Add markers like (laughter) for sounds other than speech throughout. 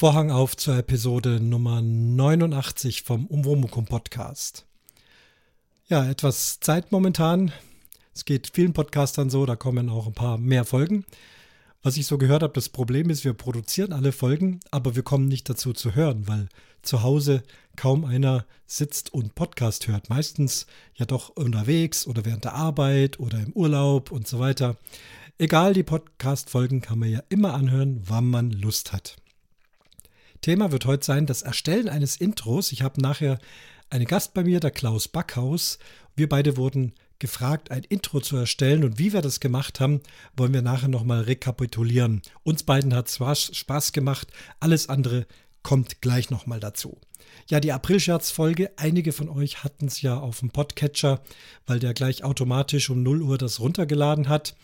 Vorhang auf zur Episode Nummer 89 vom Umwomukum Podcast. Ja, etwas Zeit momentan. Es geht vielen Podcastern so, da kommen auch ein paar mehr Folgen. Was ich so gehört habe, das Problem ist, wir produzieren alle Folgen, aber wir kommen nicht dazu zu hören, weil zu Hause kaum einer sitzt und Podcast hört. Meistens ja doch unterwegs oder während der Arbeit oder im Urlaub und so weiter. Egal, die Podcast-Folgen kann man ja immer anhören, wann man Lust hat. Thema wird heute sein das Erstellen eines Intros. Ich habe nachher einen Gast bei mir, der Klaus Backhaus. Wir beide wurden gefragt, ein Intro zu erstellen und wie wir das gemacht haben, wollen wir nachher nochmal rekapitulieren. Uns beiden hat es Spaß gemacht, alles andere kommt gleich nochmal dazu. Ja, die April-Scherz-Folge, einige von euch hatten es ja auf dem Podcatcher, weil der gleich automatisch um 0 Uhr das runtergeladen hat.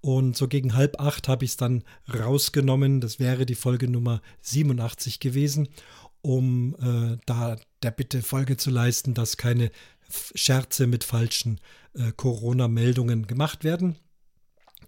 Und so gegen halb acht habe ich es dann rausgenommen. Das wäre die Folge Nummer 87 gewesen, um äh, da der Bitte Folge zu leisten, dass keine Scherze mit falschen äh, Corona-Meldungen gemacht werden.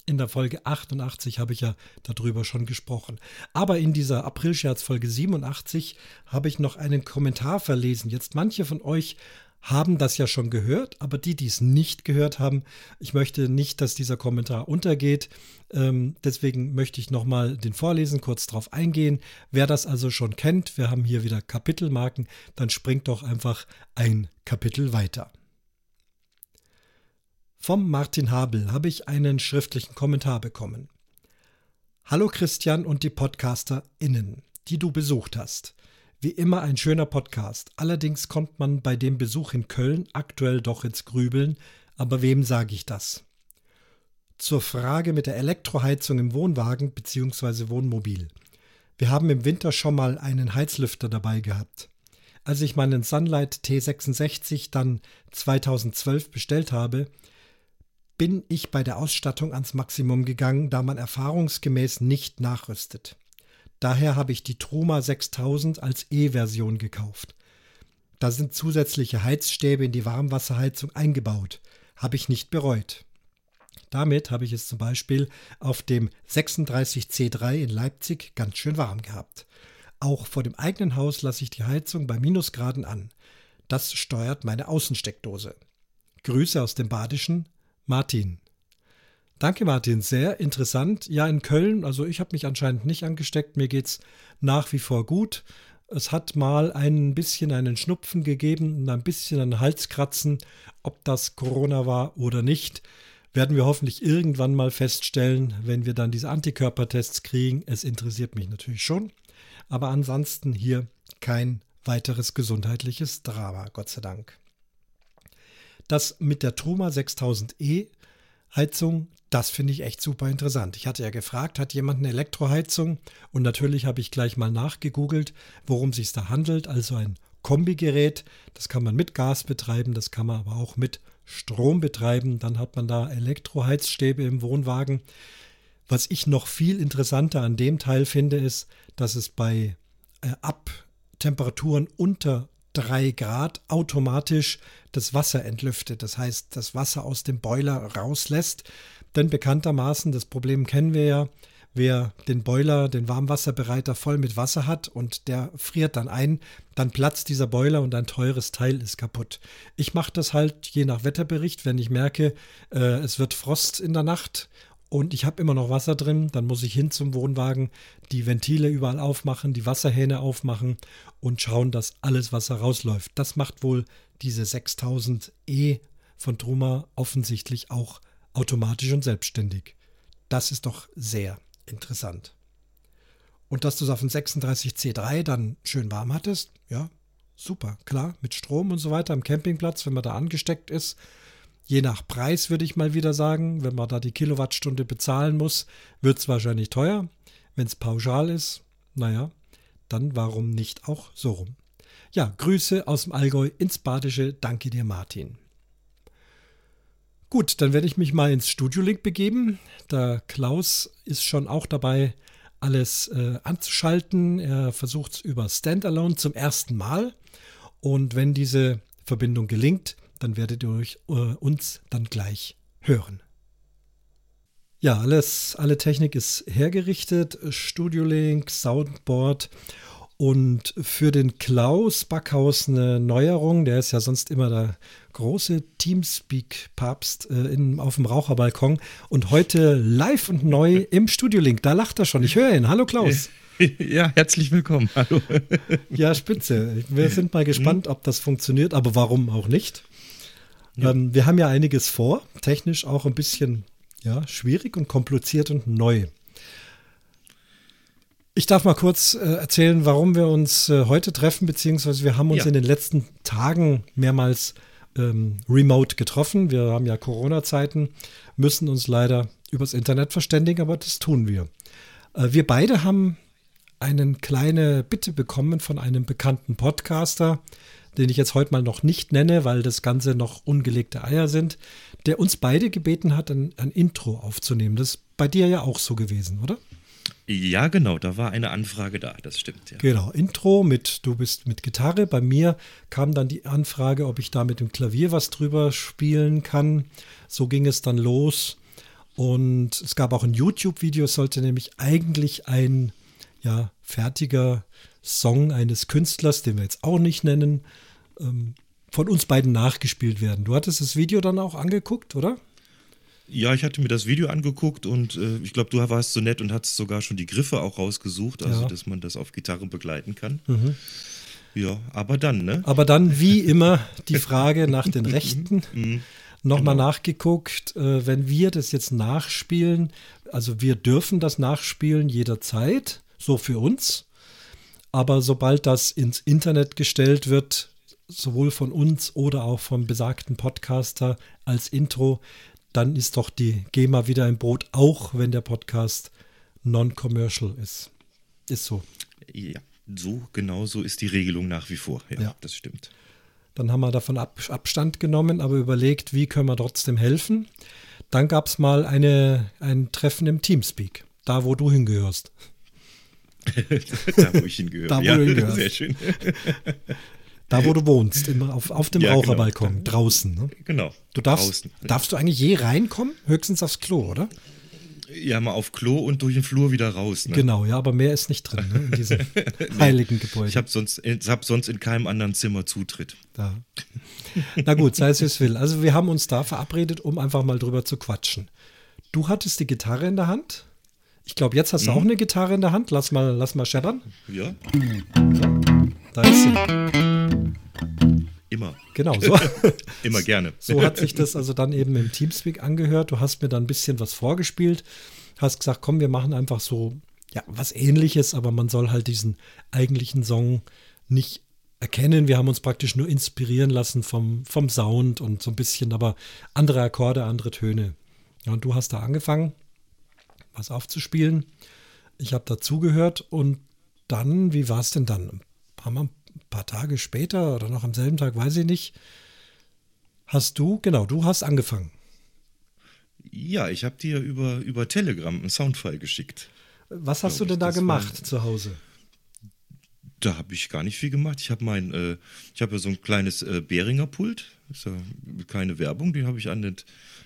In der Folge 88 habe ich ja darüber schon gesprochen. Aber in dieser April-Scherz-Folge 87 habe ich noch einen Kommentar verlesen. Jetzt manche von euch haben das ja schon gehört, aber die, die es nicht gehört haben, ich möchte nicht, dass dieser Kommentar untergeht. Ähm, deswegen möchte ich nochmal den vorlesen, kurz darauf eingehen. Wer das also schon kennt, wir haben hier wieder Kapitelmarken, dann springt doch einfach ein Kapitel weiter. Vom Martin Habel habe ich einen schriftlichen Kommentar bekommen. Hallo Christian und die PodcasterInnen, die du besucht hast. Wie immer ein schöner Podcast. Allerdings kommt man bei dem Besuch in Köln aktuell doch ins Grübeln. Aber wem sage ich das? Zur Frage mit der Elektroheizung im Wohnwagen bzw. Wohnmobil. Wir haben im Winter schon mal einen Heizlüfter dabei gehabt. Als ich meinen Sunlight T66 dann 2012 bestellt habe, bin ich bei der Ausstattung ans Maximum gegangen, da man erfahrungsgemäß nicht nachrüstet. Daher habe ich die Truma 6000 als E-Version gekauft. Da sind zusätzliche Heizstäbe in die Warmwasserheizung eingebaut. Habe ich nicht bereut. Damit habe ich es zum Beispiel auf dem 36C3 in Leipzig ganz schön warm gehabt. Auch vor dem eigenen Haus lasse ich die Heizung bei Minusgraden an. Das steuert meine Außensteckdose. Grüße aus dem Badischen, Martin. Danke, Martin. Sehr interessant. Ja, in Köln, also ich habe mich anscheinend nicht angesteckt. Mir geht es nach wie vor gut. Es hat mal ein bisschen einen Schnupfen gegeben und ein bisschen ein Halskratzen. Ob das Corona war oder nicht, werden wir hoffentlich irgendwann mal feststellen, wenn wir dann diese Antikörpertests kriegen. Es interessiert mich natürlich schon. Aber ansonsten hier kein weiteres gesundheitliches Drama, Gott sei Dank. Das mit der Truma 6000E Heizung, das finde ich echt super interessant. Ich hatte ja gefragt, hat jemand eine Elektroheizung? Und natürlich habe ich gleich mal nachgegoogelt, worum es sich da handelt. Also ein Kombigerät, das kann man mit Gas betreiben, das kann man aber auch mit Strom betreiben. Dann hat man da Elektroheizstäbe im Wohnwagen. Was ich noch viel interessanter an dem Teil finde, ist, dass es bei äh, ab Temperaturen unter 3 Grad automatisch das Wasser entlüftet. Das heißt, das Wasser aus dem Boiler rauslässt. Denn bekanntermaßen, das Problem kennen wir ja, wer den Boiler, den Warmwasserbereiter voll mit Wasser hat und der friert dann ein, dann platzt dieser Boiler und ein teures Teil ist kaputt. Ich mache das halt je nach Wetterbericht, wenn ich merke, äh, es wird Frost in der Nacht und ich habe immer noch Wasser drin, dann muss ich hin zum Wohnwagen, die Ventile überall aufmachen, die Wasserhähne aufmachen und schauen, dass alles Wasser rausläuft. Das macht wohl diese 6000E von Truma offensichtlich auch automatisch und selbstständig. Das ist doch sehr interessant. Und dass du es auf dem 36C3 dann schön warm hattest, ja, super, klar, mit Strom und so weiter am Campingplatz, wenn man da angesteckt ist, Je nach Preis würde ich mal wieder sagen, wenn man da die Kilowattstunde bezahlen muss, wird es wahrscheinlich teuer. Wenn es pauschal ist, naja, dann warum nicht auch so rum. Ja, Grüße aus dem Allgäu ins Badische. Danke dir, Martin. Gut, dann werde ich mich mal ins Studio-Link begeben. Der Klaus ist schon auch dabei, alles äh, anzuschalten. Er versucht es über Standalone zum ersten Mal. Und wenn diese Verbindung gelingt, dann werdet ihr euch, äh, uns dann gleich hören. Ja, alles, alle Technik ist hergerichtet, Studio Link, Soundboard Und für den Klaus Backhaus eine Neuerung, der ist ja sonst immer der große Teamspeak-Papst äh, auf dem Raucherbalkon und heute live und neu im Studio-Link. Da lacht er schon. Ich höre ihn. Hallo Klaus. (laughs) Ja, herzlich willkommen. Hallo. Ja, spitze. Wir sind mal gespannt, ob das funktioniert, aber warum auch nicht. Ja. Ähm, wir haben ja einiges vor, technisch auch ein bisschen ja, schwierig und kompliziert und neu. Ich darf mal kurz äh, erzählen, warum wir uns äh, heute treffen, beziehungsweise wir haben uns ja. in den letzten Tagen mehrmals ähm, remote getroffen. Wir haben ja Corona-Zeiten, müssen uns leider übers Internet verständigen, aber das tun wir. Äh, wir beide haben eine kleine Bitte bekommen von einem bekannten Podcaster, den ich jetzt heute mal noch nicht nenne, weil das Ganze noch ungelegte Eier sind, der uns beide gebeten hat, ein, ein Intro aufzunehmen. Das ist bei dir ja auch so gewesen, oder? Ja, genau, da war eine Anfrage da, das stimmt. Ja. Genau, Intro mit, du bist mit Gitarre. Bei mir kam dann die Anfrage, ob ich da mit dem Klavier was drüber spielen kann. So ging es dann los. Und es gab auch ein YouTube-Video, es sollte nämlich eigentlich ein ja, fertiger Song eines Künstlers, den wir jetzt auch nicht nennen, ähm, von uns beiden nachgespielt werden. Du hattest das Video dann auch angeguckt, oder? Ja, ich hatte mir das Video angeguckt und äh, ich glaube, du warst so nett und hattest sogar schon die Griffe auch rausgesucht, also ja. dass man das auf Gitarre begleiten kann. Mhm. Ja, aber dann, ne? Aber dann, wie immer, die Frage nach den (laughs) Rechten. Mhm. Nochmal genau. nachgeguckt, äh, wenn wir das jetzt nachspielen, also wir dürfen das nachspielen jederzeit, so für uns. Aber sobald das ins Internet gestellt wird, sowohl von uns oder auch vom besagten Podcaster als Intro, dann ist doch die GEMA wieder im Boot, auch wenn der Podcast non-commercial ist. Ist so. Ja, so genau so ist die Regelung nach wie vor. Ja, ja. das stimmt. Dann haben wir davon Ab Abstand genommen, aber überlegt, wie können wir trotzdem helfen. Dann gab es mal eine, ein Treffen im Teamspeak, da wo du hingehörst. (laughs) da wo ich hingehöre. (laughs) da, wo ja, du hingehörst. Sehr schön. Da, wo du wohnst, im, auf, auf dem ja, genau. Raucherbalkon, genau. draußen. Ne? Genau. Du darfst, draußen. darfst du eigentlich je reinkommen? Höchstens aufs Klo, oder? Ja, mal auf Klo und durch den Flur wieder raus. Ne? Genau, ja, aber mehr ist nicht drin ne, in diesem (laughs) heiligen Gebäude. Ich habe sonst, hab sonst in keinem anderen Zimmer Zutritt. Da. Na gut, sei es wie es will. Also wir haben uns da verabredet, um einfach mal drüber zu quatschen. Du hattest die Gitarre in der Hand. Ich glaube, jetzt hast du mhm. auch eine Gitarre in der Hand. Lass mal, lass mal scheppern. Ja. Da ist sie. Immer. Genau, so. (laughs) Immer gerne. So hat sich das also dann eben im Teamspeak angehört. Du hast mir dann ein bisschen was vorgespielt, hast gesagt, komm, wir machen einfach so, ja, was ähnliches, aber man soll halt diesen eigentlichen Song nicht erkennen. Wir haben uns praktisch nur inspirieren lassen vom, vom Sound und so ein bisschen, aber andere Akkorde, andere Töne. Ja, und du hast da angefangen, was aufzuspielen. Ich habe dazugehört und dann, wie war es denn dann? Haben wir ein paar Tage später oder noch am selben Tag, weiß ich nicht, hast du, genau, du hast angefangen. Ja, ich habe dir über, über Telegram einen Soundfile geschickt. Was hast du denn da gemacht war, zu Hause? Da habe ich gar nicht viel gemacht. Ich habe mein, äh, ich habe ja so ein kleines äh, Behringer Pult, ist ja keine Werbung, den habe ich an den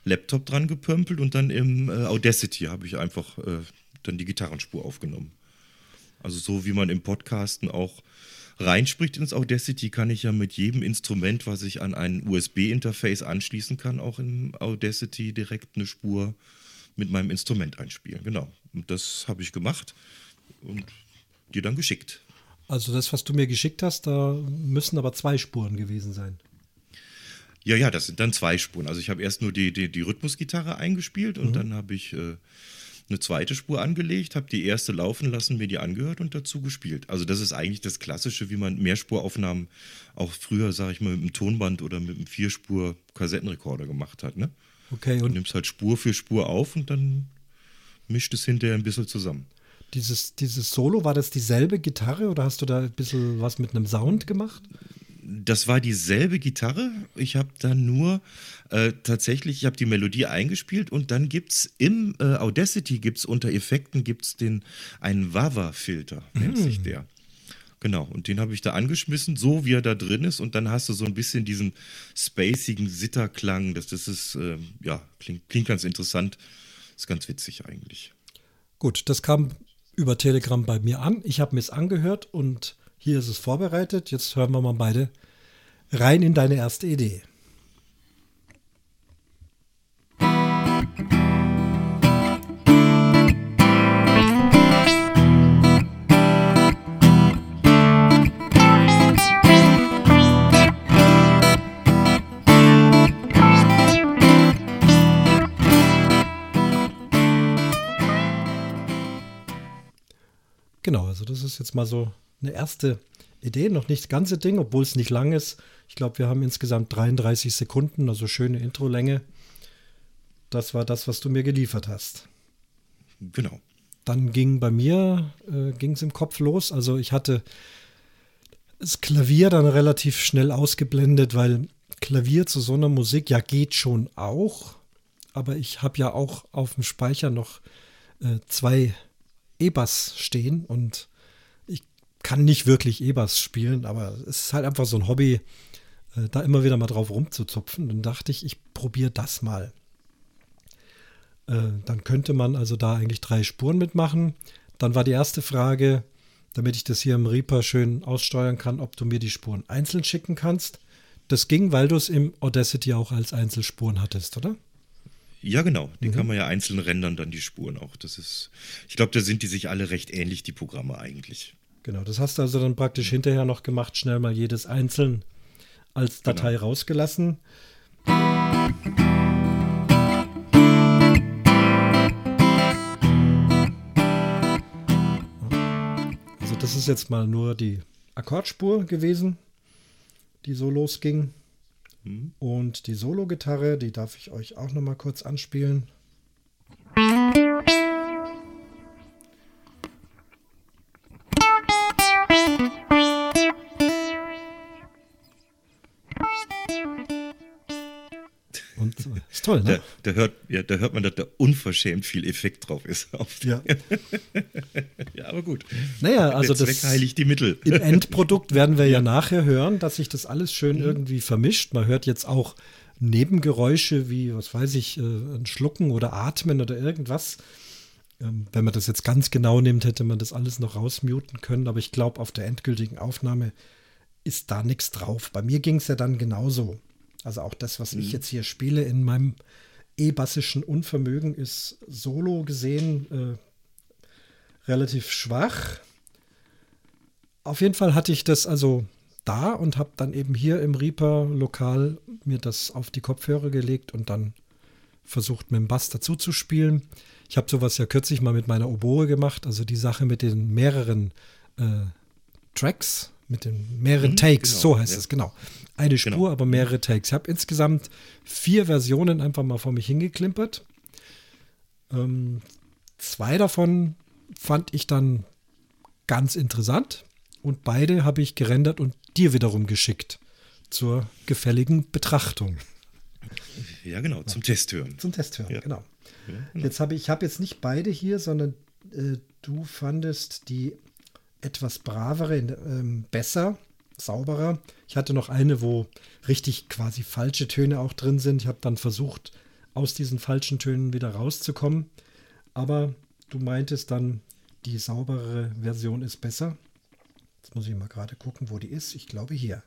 Laptop dran gepömpelt und dann im äh, Audacity habe ich einfach äh, dann die Gitarrenspur aufgenommen. Also so wie man im Podcasten auch reinspricht ins Audacity, kann ich ja mit jedem Instrument, was ich an ein USB-Interface anschließen kann, auch im Audacity direkt eine Spur mit meinem Instrument einspielen. Genau. Und das habe ich gemacht und dir dann geschickt. Also das, was du mir geschickt hast, da müssen aber zwei Spuren gewesen sein. Ja, ja, das sind dann zwei Spuren. Also ich habe erst nur die, die, die Rhythmusgitarre eingespielt und mhm. dann habe ich äh, eine zweite Spur angelegt, habe die erste laufen lassen, mir die angehört und dazu gespielt. Also das ist eigentlich das Klassische, wie man Mehrspuraufnahmen auch früher, sage ich mal, mit einem Tonband oder mit einem Vierspur-Kassettenrekorder gemacht hat. Ne? Okay. Und du nimmst halt Spur für Spur auf und dann mischt es hinterher ein bisschen zusammen. Dieses, dieses Solo, war das dieselbe Gitarre oder hast du da ein bisschen was mit einem Sound gemacht? Das war dieselbe Gitarre. Ich habe dann nur äh, tatsächlich, ich habe die Melodie eingespielt und dann gibt es im äh, Audacity gibt's unter Effekten gibt's den einen Wawa-Filter, nennt mm. sich der. Genau, und den habe ich da angeschmissen, so wie er da drin ist, und dann hast du so ein bisschen diesen spacigen Sitterklang. Das, das ist, äh, ja, klingt, klingt ganz interessant. Ist ganz witzig eigentlich. Gut, das kam über Telegram bei mir an. Ich habe mir es angehört und Hier ist es vorbereitet. Jetzt hören wir mal beide rein in deine erste Idee. Genau, also das ist jetzt mal so eine erste Idee, noch nicht das ganze Ding, obwohl es nicht lang ist. Ich glaube, wir haben insgesamt 33 Sekunden, also schöne Introlänge. Das war das, was du mir geliefert hast. Genau. Dann ging bei mir, äh, ging es im Kopf los. Also ich hatte das Klavier dann relativ schnell ausgeblendet, weil Klavier zu so einer Musik ja geht schon auch. Aber ich habe ja auch auf dem Speicher noch äh, zwei E-Bass stehen und kann nicht wirklich E-Bass spielen, aber es ist halt einfach so ein Hobby, äh, da immer wieder mal drauf rumzuzupfen. Dann dachte ich, ich probiere das mal. Äh, dann könnte man also da eigentlich drei Spuren mitmachen. Dann war die erste Frage, damit ich das hier im Reaper schön aussteuern kann, ob du mir die Spuren einzeln schicken kannst. Das ging, weil du es im Audacity auch als Einzelspuren hattest, oder? Ja, genau. Die mhm. kann man ja einzeln rendern, dann die Spuren auch. Das ist, ich glaube, da sind die sich alle recht ähnlich, die Programme eigentlich. Genau, das hast du also dann praktisch hinterher noch gemacht, schnell mal jedes einzeln als Datei genau. rausgelassen. Also das ist jetzt mal nur die Akkordspur gewesen, die so losging. Mhm. Und die Solo-Gitarre, die darf ich euch auch noch mal kurz anspielen. Ist toll, ne? Da, da, hört, ja, da hört man, dass da unverschämt viel Effekt drauf ist. ja. (laughs) ja, aber gut. Naja, also Der das heiligt die Mittel. Im Endprodukt werden wir ja. (laughs) ja nachher hören, dass sich das alles schön mhm. irgendwie vermischt. Man hört jetzt auch Nebengeräusche wie, was weiß ich, äh, ein Schlucken oder Atmen oder irgendwas. Ähm, wenn man das jetzt ganz genau nimmt, hätte man das alles noch rausmuten können. Aber ich glaube, auf der endgültigen Aufnahme ist da nichts drauf. Bei mir ging es ja dann genauso. Also auch das, was mhm. ich jetzt hier spiele in meinem e-bassischen Unvermögen, ist solo gesehen äh, relativ schwach. Auf jeden Fall hatte ich das also da und habe dann eben hier im Reaper lokal mir das auf die Kopfhörer gelegt und dann versucht mit dem Bass dazu zu spielen. Ich habe sowas ja kürzlich mal mit meiner Oboe gemacht, also die Sache mit den mehreren äh, Tracks, mit den mehreren mhm, Takes, genau, so heißt ja. es, genau. Eine Spur, genau. aber mehrere Takes. Ich habe insgesamt vier Versionen einfach mal vor mich hingeklimpert. Ähm, zwei davon fand ich dann ganz interessant und beide habe ich gerendert und dir wiederum geschickt zur gefälligen Betrachtung. Ja, genau, zum Testhören. Zum Testhören, ja. genau. Ja, genau. Jetzt habe ich, ich habe jetzt nicht beide hier, sondern äh, du fandest die etwas bravere ähm, besser, sauberer. Ich hatte noch eine, wo richtig quasi falsche Töne auch drin sind. Ich habe dann versucht, aus diesen falschen Tönen wieder rauszukommen. Aber du meintest dann, die saubere Version ist besser. Jetzt muss ich mal gerade gucken, wo die ist. Ich glaube hier.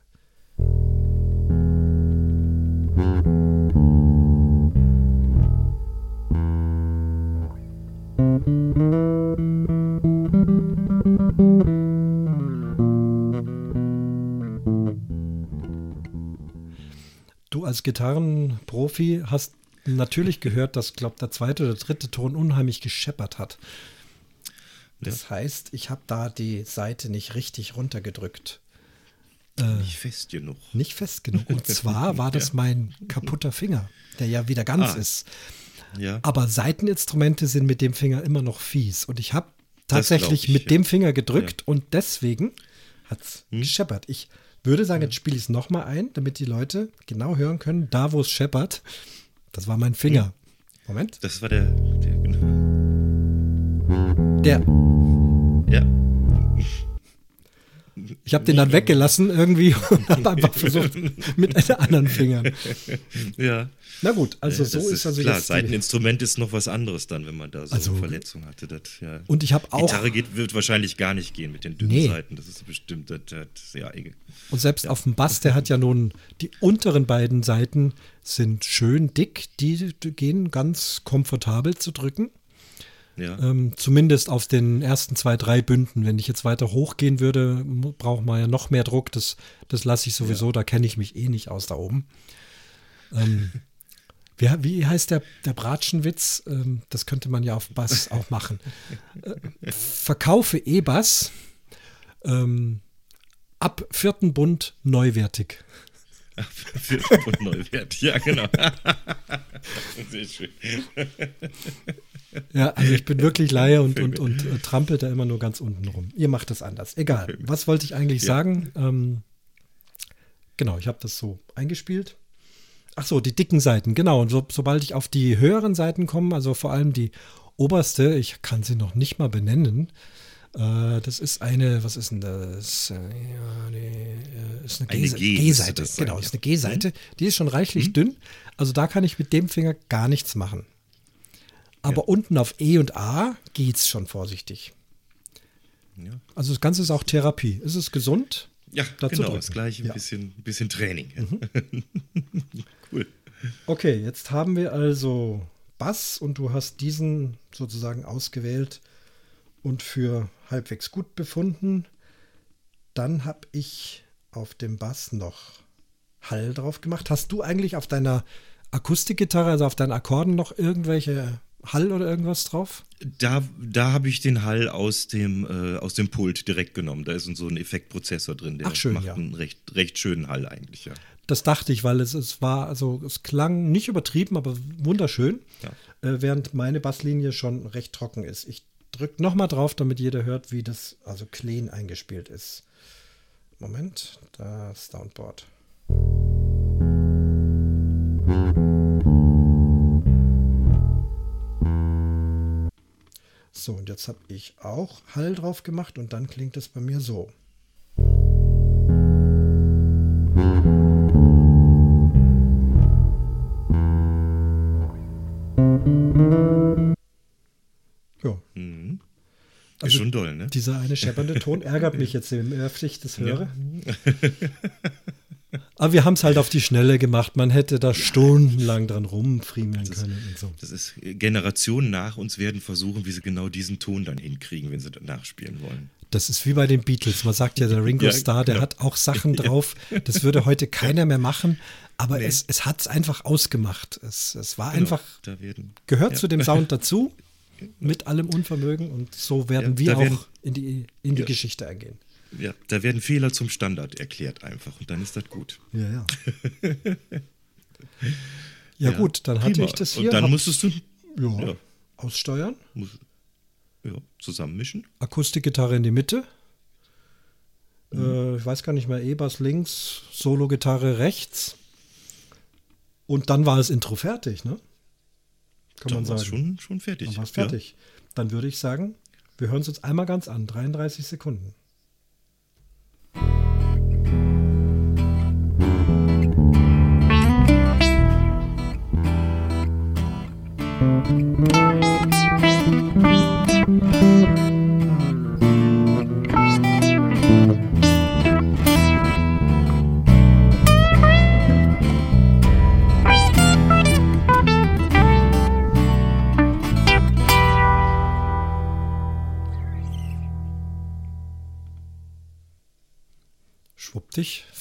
Als Gitarrenprofi hast natürlich gehört, dass, glaube der zweite oder dritte Ton unheimlich gescheppert hat. Das ja. heißt, ich habe da die Seite nicht richtig runtergedrückt. Äh, nicht fest genug. Nicht fest genug. Und zwar (laughs) war das ja. mein kaputter Finger, der ja wieder ganz ah. ist. Ja. Aber Seiteninstrumente sind mit dem Finger immer noch fies. Und ich habe tatsächlich ich, mit ja. dem Finger gedrückt und deswegen hat es hm? gescheppert. Ich würde sagen, jetzt spiele ich es nochmal ein, damit die Leute genau hören können, da wo es scheppert. Das war mein Finger. Moment. Das war der, der genau. Der. Ja. Ich habe den dann weggelassen irgendwie (laughs) und habe einfach (laughs) versucht mit (laughs) anderen Fingern. Ja. Na gut, also Ja, so das ist, also klar. jetzt Seiteninstrument ist noch was anderes dann, wenn man da so Also- eine Verletzung hatte. Das, ja. Und ich habe auch Gitarre geht, wird wahrscheinlich gar nicht gehen mit den dünnen Nee. Seiten. Das ist bestimmt das, das, ja, ege- und selbst auf dem Bass, der hat ja nun die unteren beiden Seiten sind schön dick, die gehen ganz komfortabel zu drücken. Ja. Ähm, zumindest auf den ersten zwei, drei Bünden. Wenn ich jetzt weiter hochgehen würde, braucht man ja noch mehr Druck. Das, das lasse ich sowieso, da kenne ich mich eh nicht aus da oben. Ähm, (laughs) wie, wie heißt der, der Bratschenwitz? Ähm, das könnte man ja auf Bass (laughs) auch machen. Äh, verkaufe E-Bass ähm, ab vierten Bund neuwertig. Für und Neuwert. Ja, genau. (laughs) Sehr schön. Ja, also ich bin wirklich Laie und, und, und äh, trampelt da immer nur ganz unten rum. Ihr macht das anders. Egal. Was wollte ich eigentlich Ja. sagen? Ähm, genau, ich habe das so eingespielt. Ach so, die dicken Seiten, genau. Und so, sobald ich auf die höheren Seiten komme, also vor allem die oberste, ich kann sie noch nicht mal benennen. Äh, das ist eine, was ist denn das? Äh, ja, die, äh, ist eine, G-Seite. genau, ist eine G-Seite. Die ist schon reichlich dünn. Also da kann ich mit dem Finger gar nichts machen. Aber unten auf E und A geht's schon vorsichtig. Ja, Also das Ganze ist auch Therapie. Es ist gesund. ja Dazu genau. drücken. Das gleiche, ein Ja. bisschen, ein bisschen Training. (laughs) cool. Okay, jetzt haben wir also Bass und du hast diesen sozusagen ausgewählt und für halbwegs gut befunden. Dann habe ich auf dem Bass noch Hall drauf gemacht. Hast du eigentlich auf deiner Akustikgitarre, also auf deinen Akkorden noch irgendwelche Hall oder irgendwas drauf? Da, da habe ich den Hall aus dem, äh, aus dem Pult direkt genommen. Da ist so ein Effektprozessor drin, der Ach, schön, macht ja. einen recht, recht schönen Hall eigentlich, ja. Das dachte ich, weil es, es war, also es klang nicht übertrieben, aber wunderschön, Ja. äh, während meine Basslinie schon recht trocken ist. Ich drücke nochmal drauf, damit jeder hört, wie das also clean eingespielt ist. Moment, das Soundboard. So, und jetzt habe ich auch Hall drauf gemacht und dann klingt es bei mir so. Ja, Mhm. Also ist schon doll, ne? dieser eine scheppernde Ton ärgert mich (laughs) jetzt, je öfter ich das höre. (laughs) Aber wir haben es halt auf die Schnelle gemacht. Man hätte da stundenlang dran rumfriemeln können und so. Das ist äh, Generationen nach uns werden versuchen, wie sie genau diesen Ton dann hinkriegen, wenn sie dann nachspielen wollen. Das ist wie bei den Beatles. Man sagt ja, der Ringo (laughs) Ja, Starr, der genau. hat auch Sachen drauf. Das würde heute (laughs) keiner mehr machen. Aber es, es hat es einfach ausgemacht. Es, es war Genau, einfach, werden, gehört ja. zu dem Sound dazu. (laughs) Mit allem Unvermögen. Und so werden Ja, wir auch werden- in die, in die. Geschichte eingehen. Ja, da werden Fehler zum Standard erklärt einfach und dann ist das gut. Ja, ja. (laughs) ja, gut, dann hatte prima. ich das hier. Und dann hab- musstest du ja, ja. aussteuern. muss, ja, zusammenmischen. Akustikgitarre in die Mitte. Mhm. Äh, ich weiß gar nicht mehr, E-Bass links, Solo-Gitarre rechts. Und dann war das Intro fertig, ne? Kann man Dann war's sagen. schon, schon fertig. Dann war es fertig. Dann würde ich sagen, wir hören es uns einmal ganz an. 33 Sekunden.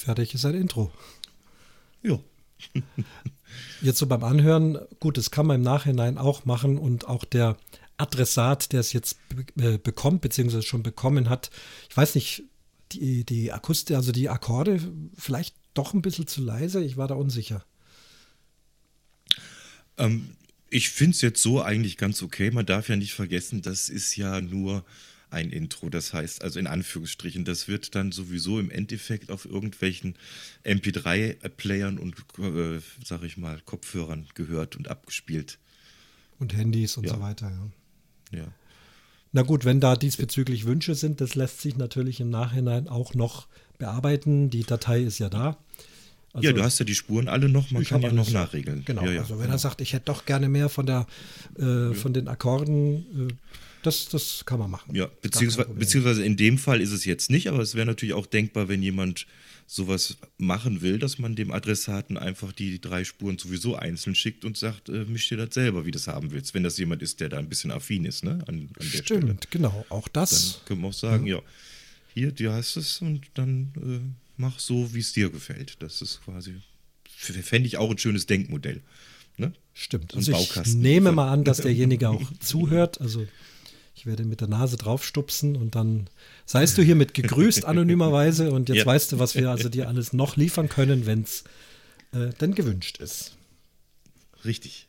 Fertig ist ein Intro. Ja. (laughs) Jetzt so beim Anhören, gut, das kann man im Nachhinein auch machen und auch der Adressat, der es jetzt äh, bekommt, beziehungsweise schon bekommen hat, ich weiß nicht, die, die Akustik, also die Akkorde, vielleicht doch ein bisschen zu leise, ich war da unsicher. Ähm, ich finde es jetzt so eigentlich ganz okay. Man darf ja nicht vergessen, das ist ja nur ein Intro. Das heißt, also in Anführungsstrichen, das wird dann sowieso im Endeffekt auf irgendwelchen MP3-Playern und, äh, sag ich mal, Kopfhörern gehört und abgespielt. Und Handys und Ja. so weiter, ja. Ja. Na gut, wenn da diesbezüglich Wünsche sind, das lässt sich natürlich im Nachhinein auch noch bearbeiten. Die Datei ist ja da. Also, ja, du hast ja die Spuren alle noch, man kann ja noch nachregeln. Genau, ja, ja, also wenn genau. er sagt, ich hätte doch gerne mehr von, der, äh, von den Akkorden, äh, das, das kann man machen. Ja, beziehungsweise, beziehungsweise in dem Fall ist es jetzt nicht, aber es wäre natürlich auch denkbar, wenn jemand sowas machen will, dass man dem Adressaten einfach die drei Spuren sowieso einzeln schickt und sagt, äh, misch dir das selber, wie du das haben willst, wenn das jemand ist, der da ein bisschen affin ist, ne? An, an Stimmt, Stelle. genau, auch das. Dann können wir auch sagen, ja, ja hier, dir hast es und dann äh, mach so, wie es dir gefällt. Das ist quasi, fände ich auch ein schönes Denkmodell. Ne? Stimmt. Also ich nehme mal an, dass derjenige auch (laughs) zuhört. Also ich werde mit der Nase draufstupsen und dann seist du hiermit gegrüßt (laughs) anonymerweise und jetzt ja. weißt du, was wir also dir alles noch liefern können, wenn es äh, denn gewünscht ist. Richtig.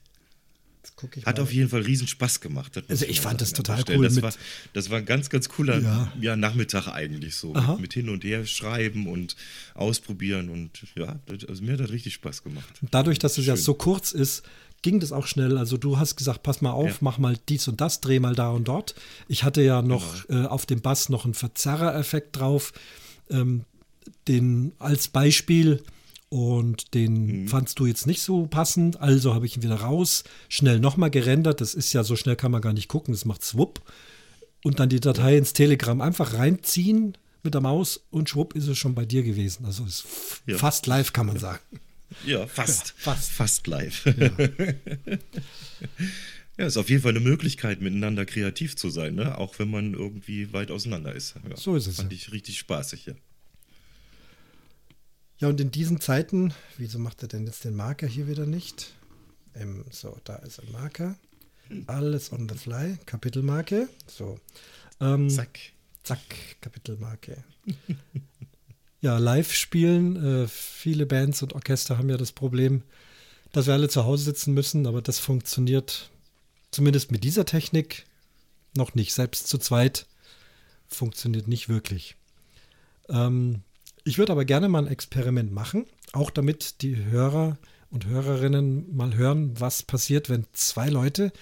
Hat mal. auf jeden Fall riesen Spaß gemacht. Also ich fand das total cool. Das war, das war ein ganz, ganz cooler ja. ja Nachmittag eigentlich so. Mit, mit, hin und her schreiben und ausprobieren und ja, also mir hat das richtig Spaß gemacht. Dadurch, dass es ja so kurz ist, ging das auch schnell. Also du hast gesagt, pass mal auf, ja. mach mal dies und das, dreh mal da und dort. Ich hatte ja noch genau. äh, auf dem Bass noch einen Verzerrer-Effekt drauf. Ähm, den als Beispiel und den mhm. fandst du jetzt nicht so passend, also habe ich ihn wieder raus, schnell nochmal gerendert. Das ist ja so schnell kann man gar nicht gucken, das macht Swupp. Und dann die Datei ins Telegram einfach reinziehen mit der Maus und schwupp ist es schon bei dir gewesen. Also ist ja. fast live, kann man sagen. Ja, fast. Ja, (laughs) fast. Fast live. Ja. (laughs) ja, ist auf jeden Fall eine Möglichkeit, miteinander kreativ zu sein, ne? auch wenn man irgendwie weit auseinander ist. Ja, so ist es. Fand ich richtig spaßig, ja. Ja, und in diesen Zeiten, wieso macht er denn jetzt den Marker hier wieder nicht? Ähm, so, da ist ein Marker. Alles on the fly. Kapitelmarke. So. Ähm, zack. Zack, Kapitelmarke. (laughs) ja, live spielen. Äh, viele Bands und Orchester haben ja das Problem, dass wir alle zu Hause sitzen müssen, aber das funktioniert zumindest mit dieser Technik noch nicht. Selbst zu zweit funktioniert nicht wirklich. Ähm, ich würde aber gerne mal ein Experiment machen, auch damit die Hörer und Hörerinnen mal hören, was passiert, wenn zwei Leute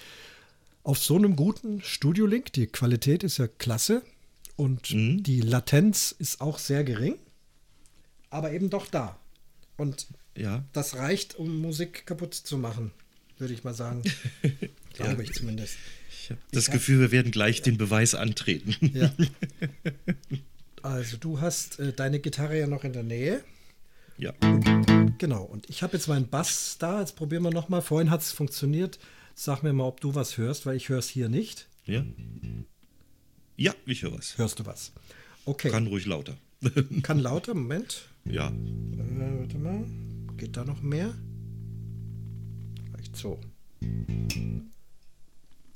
auf so einem guten Studio-Link, die Qualität ist ja klasse und mhm. die Latenz ist auch sehr gering, aber eben doch da. Und ja. das reicht, um Musik kaputt zu machen, würde ich mal sagen. (laughs) Glaube ja. ich zumindest. Ich habe das Gefühl, wir werden gleich ja. den Beweis antreten. Ja. (laughs) Also du hast äh, deine Gitarre ja noch in der Nähe. Ja. Genau, und ich habe jetzt meinen Bass da. Jetzt probieren wir nochmal. Vorhin hat es funktioniert. Sag mir mal, ob du was hörst, weil ich höre es hier nicht. Ja. Ja, ich höre was. Hörst du was? Okay. Kann ruhig lauter. Kann lauter, Moment. Ja. Äh, warte mal. Geht da noch mehr? Vielleicht so.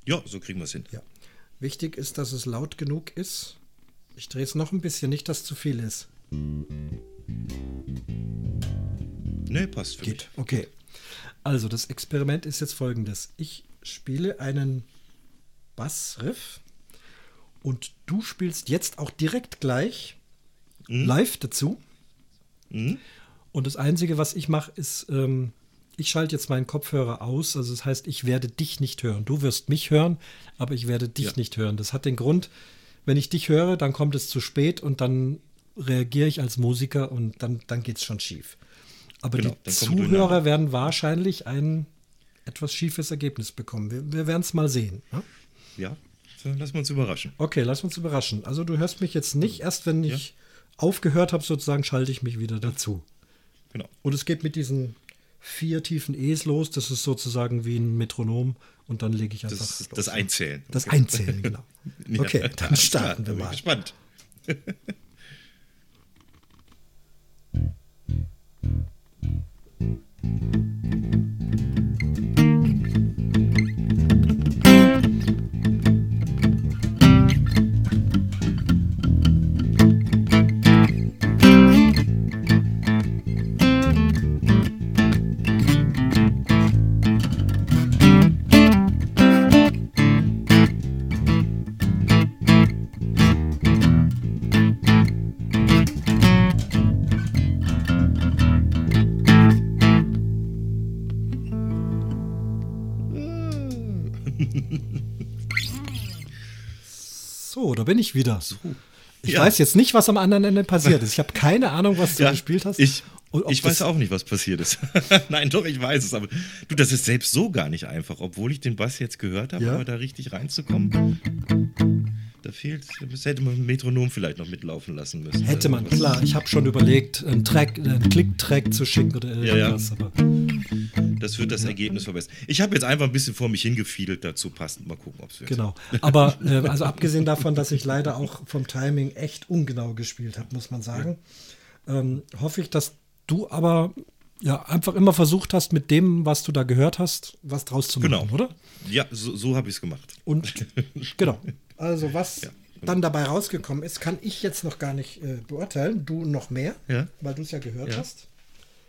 Ja, so kriegen wir es hin. Ja. Wichtig ist, dass es laut genug ist. Ich drehe es noch ein bisschen, nicht, dass zu viel ist. Nee, passt für Geht, mich. okay. Also, das Experiment ist jetzt folgendes. Ich spiele einen Bassriff und du spielst jetzt auch direkt gleich mhm. live dazu. Mhm. Und das Einzige, was ich mache, ist, ähm, ich schalte jetzt meinen Kopfhörer aus. Also das heißt, ich werde dich nicht hören. Du wirst mich hören, aber ich werde dich ja. nicht hören. Das hat den Grund, wenn ich dich höre, dann kommt es zu spät und dann reagiere ich als Musiker und dann, dann geht es schon schief. Aber genau, die Zuhörer werden wahrscheinlich ein etwas schiefes Ergebnis bekommen. Wir, wir werden es mal sehen. Ne? Ja, lassen wir uns überraschen. Okay, lass uns überraschen. Also du hörst mich jetzt nicht, erst wenn ich ja aufgehört habe, sozusagen, schalte ich mich wieder dazu. Genau. Und es geht mit diesen vier tiefen E's los. Das ist sozusagen wie ein Metronom. Und dann lege ich einfach. Das, das Einzählen. Das. Einzählen, (laughs) genau. ja, okay, dann starten wir mal. Bin gespannt. Da bin ich wieder. So. Ich Ja. weiß jetzt nicht, was am anderen Ende passiert ist. Ich habe keine Ahnung, was du Ja, gespielt hast. Ich, ich weiß auch nicht, was passiert ist. (laughs) Nein, doch, ich weiß es. Aber du, das ist selbst so gar nicht einfach. Obwohl ich den Bass jetzt gehört habe, Ja. aber da richtig reinzukommen, da fehlt, das hätte man ein Metronom vielleicht noch mitlaufen lassen müssen. Hätte man, klar. Ich habe schon überlegt, einen Track, einen Klick-Track zu schicken oder Ja, ja. irgendwas. Aber Das wird das Ergebnis verbessern. Ich habe jetzt einfach ein bisschen vor mich hingefiedelt dazu passend. Mal gucken, ob es wird. genau. Aber äh, also abgesehen davon, dass ich leider auch vom Timing echt ungenau gespielt habe, muss man sagen, ähm, hoffe ich, dass du aber ja einfach immer versucht hast, mit dem, was du da gehört hast, was draus zu machen, Genau. oder? Ja, so, so habe ich es gemacht. Und (laughs) genau. Also was genau. dann dabei rausgekommen ist, kann ich jetzt noch gar nicht äh, beurteilen. Du noch mehr, Ja. weil du es ja gehört Ja. hast.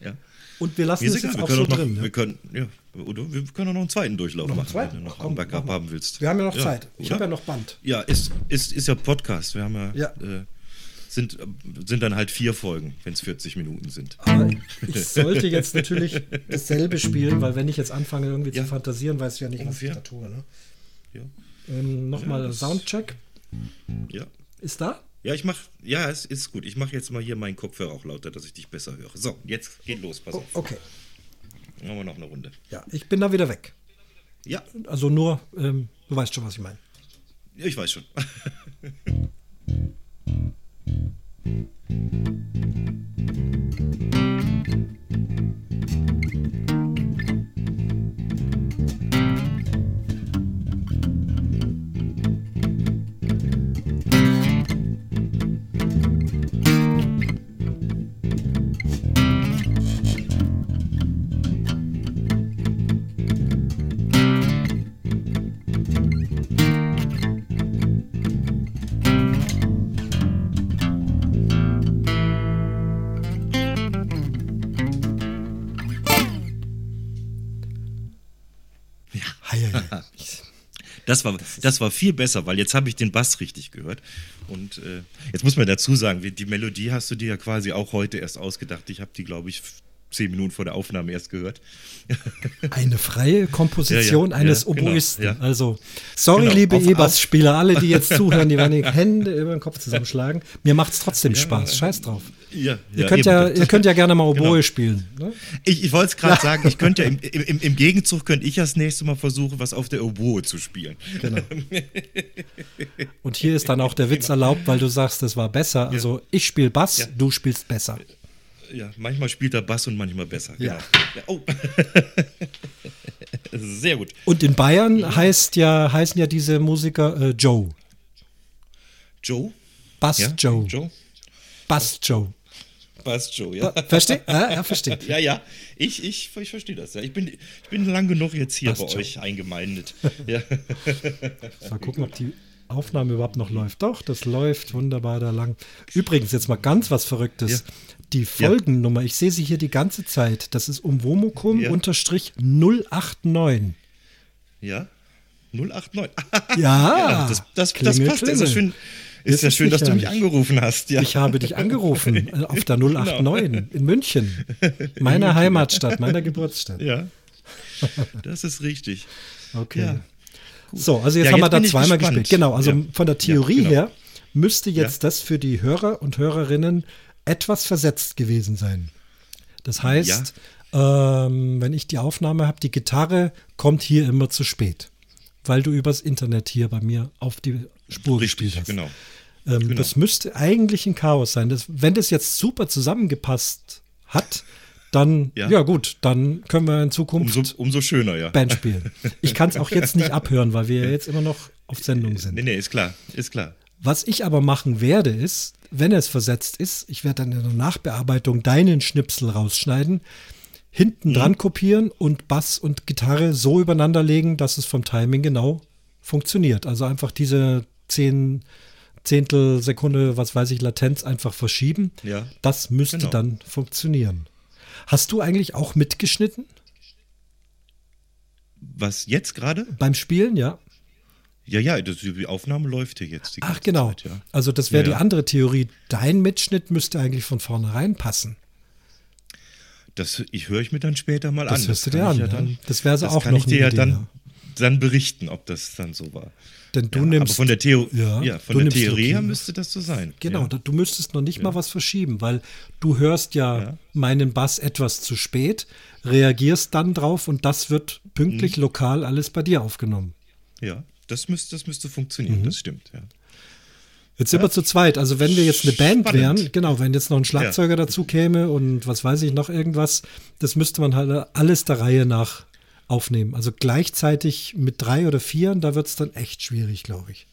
Ja. Und wir lassen Mir es egal, jetzt wir auch so noch, drin. wir Ne? können, ja, oder wir können auch noch einen zweiten Durchlauf Noch einen machen, zweiten? wenn du noch Komm, ein Backup haben willst. Wir haben ja noch Ja, Zeit. Ich habe ja noch Band. Ja, ist, ist, ist ja Podcast. Wir haben ja, Ja. Äh, sind, sind dann halt vier Folgen, wenn es 40 Minuten sind. Aber ich sollte jetzt natürlich dasselbe spielen, weil wenn ich jetzt anfange irgendwie Ja. zu fantasieren, weißt du ja nicht, Ungefähr. was ich da tue. Ne? Ja. Ähm, Nochmal Ja, Soundcheck. Ja. Ist da? Ja, ich mach, ja, es ist gut. Ich mache jetzt mal hier meinen Kopfhörer auch lauter, dass ich dich besser höre. So, jetzt geht los, pass Oh, auf. okay. Machen wir noch eine Runde. Ja, ich bin da wieder weg. Ja, Also nur, ähm, du weißt schon, was ich meine. ich weiß schon. (laughs) Das war, das war viel besser, weil jetzt habe ich den Bass richtig gehört. Und äh, jetzt muss man dazu sagen, die Melodie hast du dir ja quasi auch heute erst ausgedacht. Ich habe die, glaube ich, zehn Minuten vor der Aufnahme erst gehört. (laughs) Eine freie Komposition Ja, ja, eines ja, genau, Oboisten. ja. Also, sorry, Genau, liebe E-Bass-Spieler, alle, die jetzt zuhören, die werden die Hände über den Kopf zusammenschlagen. Mir macht es trotzdem Spaß. Scheiß drauf. Ja, Ihr, könnt, ja, ihr könnt ja gerne mal Oboe Genau. spielen. Ne? Ich, ich wollte es gerade sagen, ich könnte ja im, im, im Gegenzug könnte ich das nächste Mal versuchen, was auf der Oboe zu spielen. Genau. (laughs) Und hier ist dann auch der Witz erlaubt, weil du sagst, das war besser. Also ich spiele Bass, Ja. du spielst besser. Ja, manchmal spielt er Bass und manchmal besser. Ja. Genau. Ja, oh. (laughs) Sehr gut. Und in Bayern heißt ja, heißen ja diese Musiker äh, Joe. Joe? Bass Ja? Joe. Joe? Bass Joe. Bass Joe, ja. Versteht? Ja, er versteht. (laughs) Ja, ja, ich, ich, ich verstehe das. Ja. Ich, bin, ich bin lang genug jetzt hier Passt bei schon. euch eingemeindet. (laughs) Ja. Mal gucken, ob die Aufnahme überhaupt noch läuft. Doch, das läuft wunderbar da lang. Übrigens, jetzt mal ganz was Verrücktes. Die Folgennummer, ich sehe sie hier die ganze Zeit. Das ist umwomukum Ja. unterstrich 089. ja? 089. (laughs) Ja, das, das, das Klingel, passt. Ist ja klingel. schön, Ist ja schön dass du mich angerufen hast. Ja. Ich habe dich angerufen äh, (laughs) auf der Genau. 089 in München, meiner Heimatstadt, meiner Geburtsstadt. ja. Das ist richtig. Okay. Ja. So, also jetzt Ja, haben wir jetzt da bin ich zweimal gespannt. gespielt. Genau, also von der Theorie genau. her müsste jetzt das für die Hörer und Hörerinnen etwas versetzt gewesen sein. Das heißt, ähm, wenn ich die Aufnahme habe, die Gitarre kommt hier immer zu spät, weil du übers Internet hier bei mir auf die Spur gespielt Richtig, hast. genau. Ähm, Genau. Das müsste eigentlich ein Chaos sein. Das, wenn das jetzt super zusammengepasst hat, dann, ja, Ja. gut, dann können wir in Zukunft Umso, umso schöner, ja. Band spielen. Ich kann es auch jetzt nicht abhören, weil wir ja jetzt immer noch auf Sendung sind. Nee, nee, ist klar. Ist klar. Was ich aber machen werde, ist, wenn es versetzt ist, ich werde dann in der Nachbearbeitung deinen Schnipsel rausschneiden, hinten dran kopieren und Bass und Gitarre so übereinander legen, dass es vom Timing genau funktioniert. Also einfach diese zehn Zehntel Sekunde, was weiß ich, Latenz einfach verschieben. Ja. Das müsste Genau. dann funktionieren. Hast du eigentlich auch mitgeschnitten Was jetzt gerade? beim Spielen? Ja. Ja, ja, das, die Aufnahme läuft hier jetzt. Die Ach genau. Zeit, ja. Also das wäre Ja, die ja. andere Theorie. Dein Mitschnitt müsste eigentlich von vornherein passen. Das ich höre ich mir dann später mal Das an. hörst du dir an, Ja ja. dann, Das wäre so auch noch ich dir ja Idee, dann, ja. Dann berichten, ob das dann so war. Denn du ja, nimmst. Aber von der, Theo Ja, ja, von der Theorie her müsste das so sein. Genau, Ja. du müsstest noch nicht mal was verschieben, weil du hörst ja, Ja. meinen Bass etwas zu spät, reagierst dann drauf und das wird pünktlich Mhm. lokal alles bei dir aufgenommen. ja, das müsste, das müsste funktionieren, Mhm. das stimmt, ja. Jetzt sind wir zu zweit. Also wenn wir jetzt eine Band Spannend. wären, genau, wenn jetzt noch ein Schlagzeuger dazu käme und was weiß ich noch irgendwas, das müsste man halt alles der Reihe nach aufnehmen. Also gleichzeitig mit drei oder vier, da wird es dann echt schwierig, glaube ich.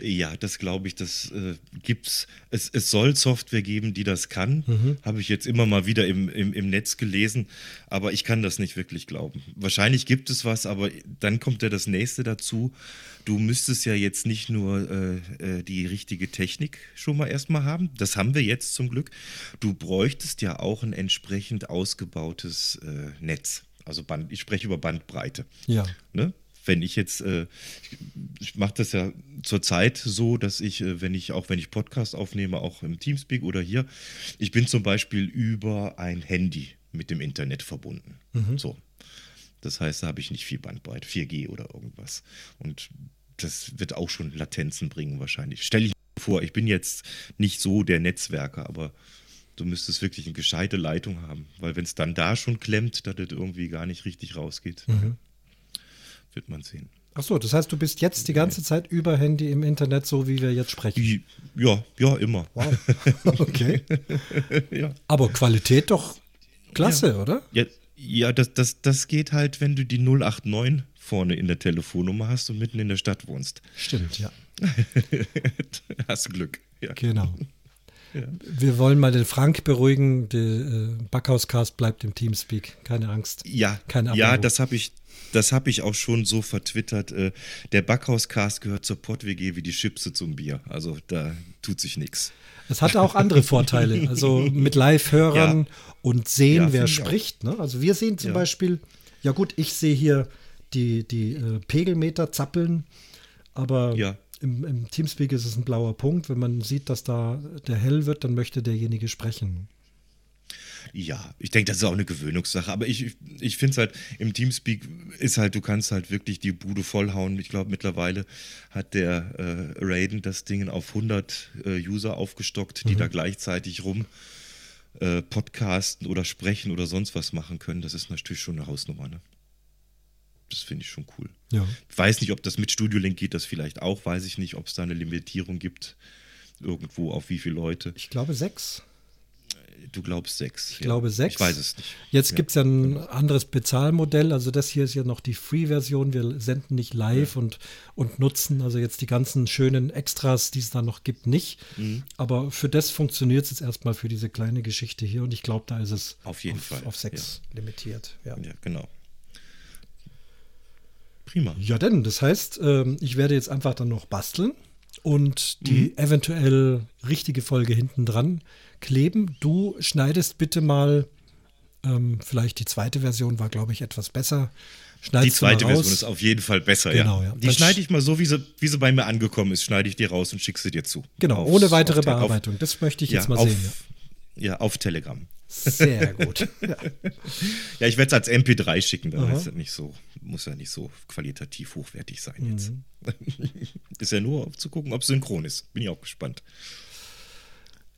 Ja, das glaube ich, das äh, gibt's. Es, es soll Software geben, die das kann. Mhm. Habe ich jetzt immer mal wieder im, im, im Netz gelesen, aber ich kann das nicht wirklich glauben. Wahrscheinlich gibt es was, aber dann kommt ja das nächste dazu. Du müsstest ja jetzt nicht nur äh, äh, die richtige Technik schon mal erstmal haben. Das haben wir jetzt zum Glück. Du bräuchtest ja auch ein entsprechend ausgebautes äh, Netz. Also Band, ich spreche über Bandbreite. Ja. Ne? Wenn ich jetzt, äh, ich, mache das ja zurzeit so, dass ich, äh, wenn ich, auch wenn ich Podcast aufnehme, auch im Teamspeak oder hier, ich bin zum Beispiel über ein Handy mit dem Internet verbunden. So. Das heißt, da habe ich nicht viel Bandbreite, 4G oder irgendwas. Und das wird auch schon Latenzen bringen wahrscheinlich. Stelle ich mir vor, ich bin jetzt nicht so der Netzwerker, aber du müsstest wirklich eine gescheite Leitung haben. Weil wenn es dann da schon klemmt, dass das irgendwie gar nicht richtig rausgeht, wird man sehen. Ach so, das heißt, du bist jetzt die ganze Zeit über Handy im Internet, so wie wir jetzt sprechen. Ja, ja, immer. Wow. (laughs) Okay. Ja, Aber Qualität doch klasse, oder? ja, ja das, das, das geht halt, wenn du die 089 vorne in der Telefonnummer hast und mitten in der Stadt wohnst. Stimmt, ja. (laughs) hast Glück. Ja. Genau. Wir wollen mal den Frank beruhigen. Der äh, Backhauscast bleibt im Teamspeak. Keine Angst. Ja, Keine ja das habe ich, das ich auch schon so vertwittert. Äh, der Backhauscast gehört zur Pott-WG wie die Chipse zum Bier. Also da tut sich nichts. Es hat auch andere Vorteile. Also mit Live-Hörern Ja. und sehen, Ja, wer spricht. Ne? Also wir sehen zum Ja. Beispiel, ja gut, ich sehe hier die, die äh, Pegelmeter zappeln, aber Ja. Im, im Teamspeak ist es ein blauer Punkt. Wenn man sieht, dass da der hell wird, dann möchte derjenige sprechen. Ja, ich denke, das ist auch eine Gewöhnungssache. Aber ich, ich finde es halt, im Teamspeak ist halt, du kannst halt wirklich die Bude vollhauen. Ich glaube, mittlerweile hat der äh, Raiden das Ding auf 100 äh, User aufgestockt, die da gleichzeitig rum äh, podcasten oder sprechen oder sonst was machen können. Das ist natürlich schon eine Hausnummer. Ne? Das finde ich schon cool. Ja. Weiß nicht, ob das mit Studio Link geht, das vielleicht auch. Weiß ich nicht, ob es da eine Limitierung gibt. Irgendwo auf wie viele Leute. Ich glaube sechs. Du glaubst sechs. Ich glaube sechs. Ich weiß es nicht. Jetzt Ja. gibt es ja ein anderes Bezahlmodell. Also das hier ist ja noch die Free-Version. Wir senden nicht live und, und nutzen also jetzt die ganzen schönen Extras, die es da noch gibt, nicht. Mhm. Aber für das funktioniert es jetzt erstmal für diese kleine Geschichte hier. Und ich glaube, da ist es Auf jeden auf, Fall, auf sechs limitiert. Ja. Ja, genau. Prima. ja, denn, das heißt, ähm, ich werde jetzt einfach dann noch basteln und Mhm. die eventuell richtige Folge hinten dran kleben. Du schneidest bitte mal, ähm, vielleicht die zweite Version war, glaube ich, etwas besser. Schneidest Die zweite. Version ist auf jeden Fall besser, Genau, ja. ja. Die Dann schneide ich mal so, wie sie, wie sie bei mir angekommen ist, schneide ich die raus und schicke sie dir zu. Genau, Aufs- ohne weitere Te- auf- Bearbeitung. das möchte ich Ja, jetzt mal auf, sehen. ja. auf Telegram. Ja. Sehr gut. ja. (laughs) Ja, ich werde es als MP3 schicken, dann Aha. ist es nicht so, muss ja nicht so qualitativ hochwertig sein Mhm. jetzt. (laughs) ist ja nur zu gucken, ob es synchron ist. Bin ich auch gespannt.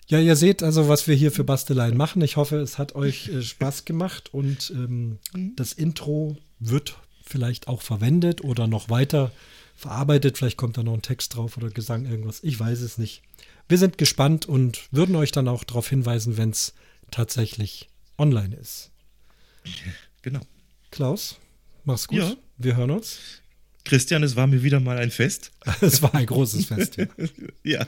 ja, ihr seht also, was wir hier für Basteleien machen. Ich hoffe, es hat euch äh, Spaß gemacht und ähm, das Intro wird vielleicht auch verwendet oder noch weiter verarbeitet. Vielleicht kommt da noch ein Text drauf oder Gesang, irgendwas. Ich weiß es nicht. Wir sind gespannt und würden euch dann auch darauf hinweisen, wenn es tatsächlich online ist. Genau. Klaus, mach's gut. Ja. Wir hören uns. Christian, es war mir wieder mal ein Fest. (laughs) Es war ein großes Fest. Ja. (laughs) Ja.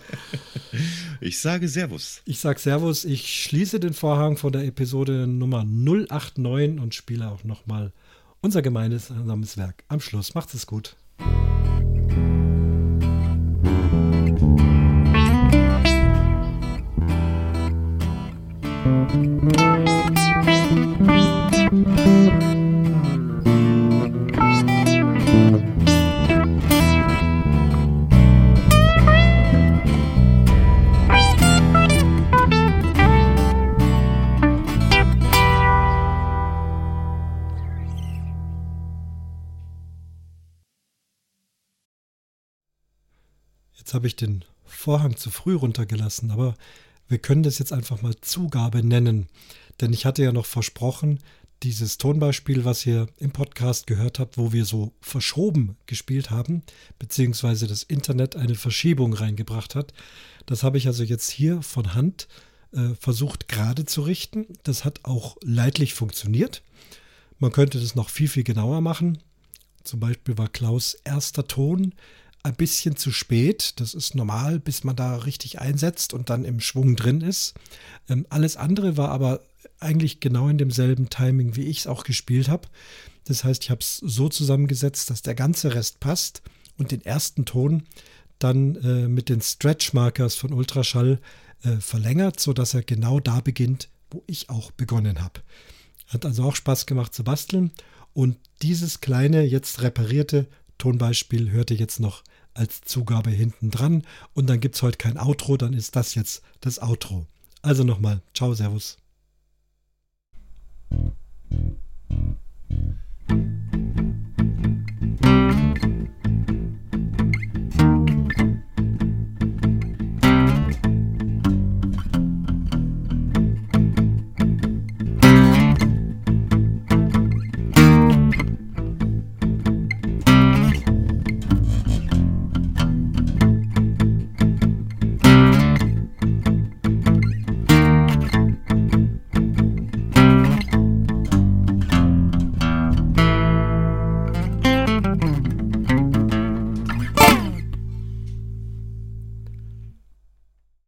Ich sage Servus. Ich sag Servus, ich schließe den Vorhang von der Episode Nummer 089 und spiele auch nochmal unser gemeinsames Werk am Schluss. Macht's es gut. Habe ich den Vorhang zu früh runtergelassen, aber wir können das jetzt einfach mal Zugabe nennen. Denn ich hatte ja noch versprochen, dieses Tonbeispiel, was ihr im Podcast gehört habt, wo wir so verschoben gespielt haben, beziehungsweise das Internet eine Verschiebung reingebracht hat, das habe ich also jetzt hier von Hand äh, versucht gerade zu richten. Das hat auch leidlich funktioniert. Man könnte das noch viel, viel genauer machen. Zum Beispiel war Klaus erster Ton ein bisschen zu spät. Das ist normal, bis man da richtig einsetzt und dann im Schwung drin ist. Ähm, alles andere war aber eigentlich genau in demselben Timing, wie ich es auch gespielt habe. Das heißt, ich habe es so zusammengesetzt, dass der ganze Rest passt und den ersten Ton dann äh, mit den Stretch Markers von Ultraschall äh, verlängert, sodass er genau da beginnt, wo ich auch begonnen habe. Hat also auch Spaß gemacht zu basteln und dieses kleine, jetzt reparierte Tonbeispiel hört ihr jetzt noch als Zugabe hinten dran. Und dann gibt es heute kein Outro, dann ist das jetzt das Outro. Also nochmal, ciao, Servus.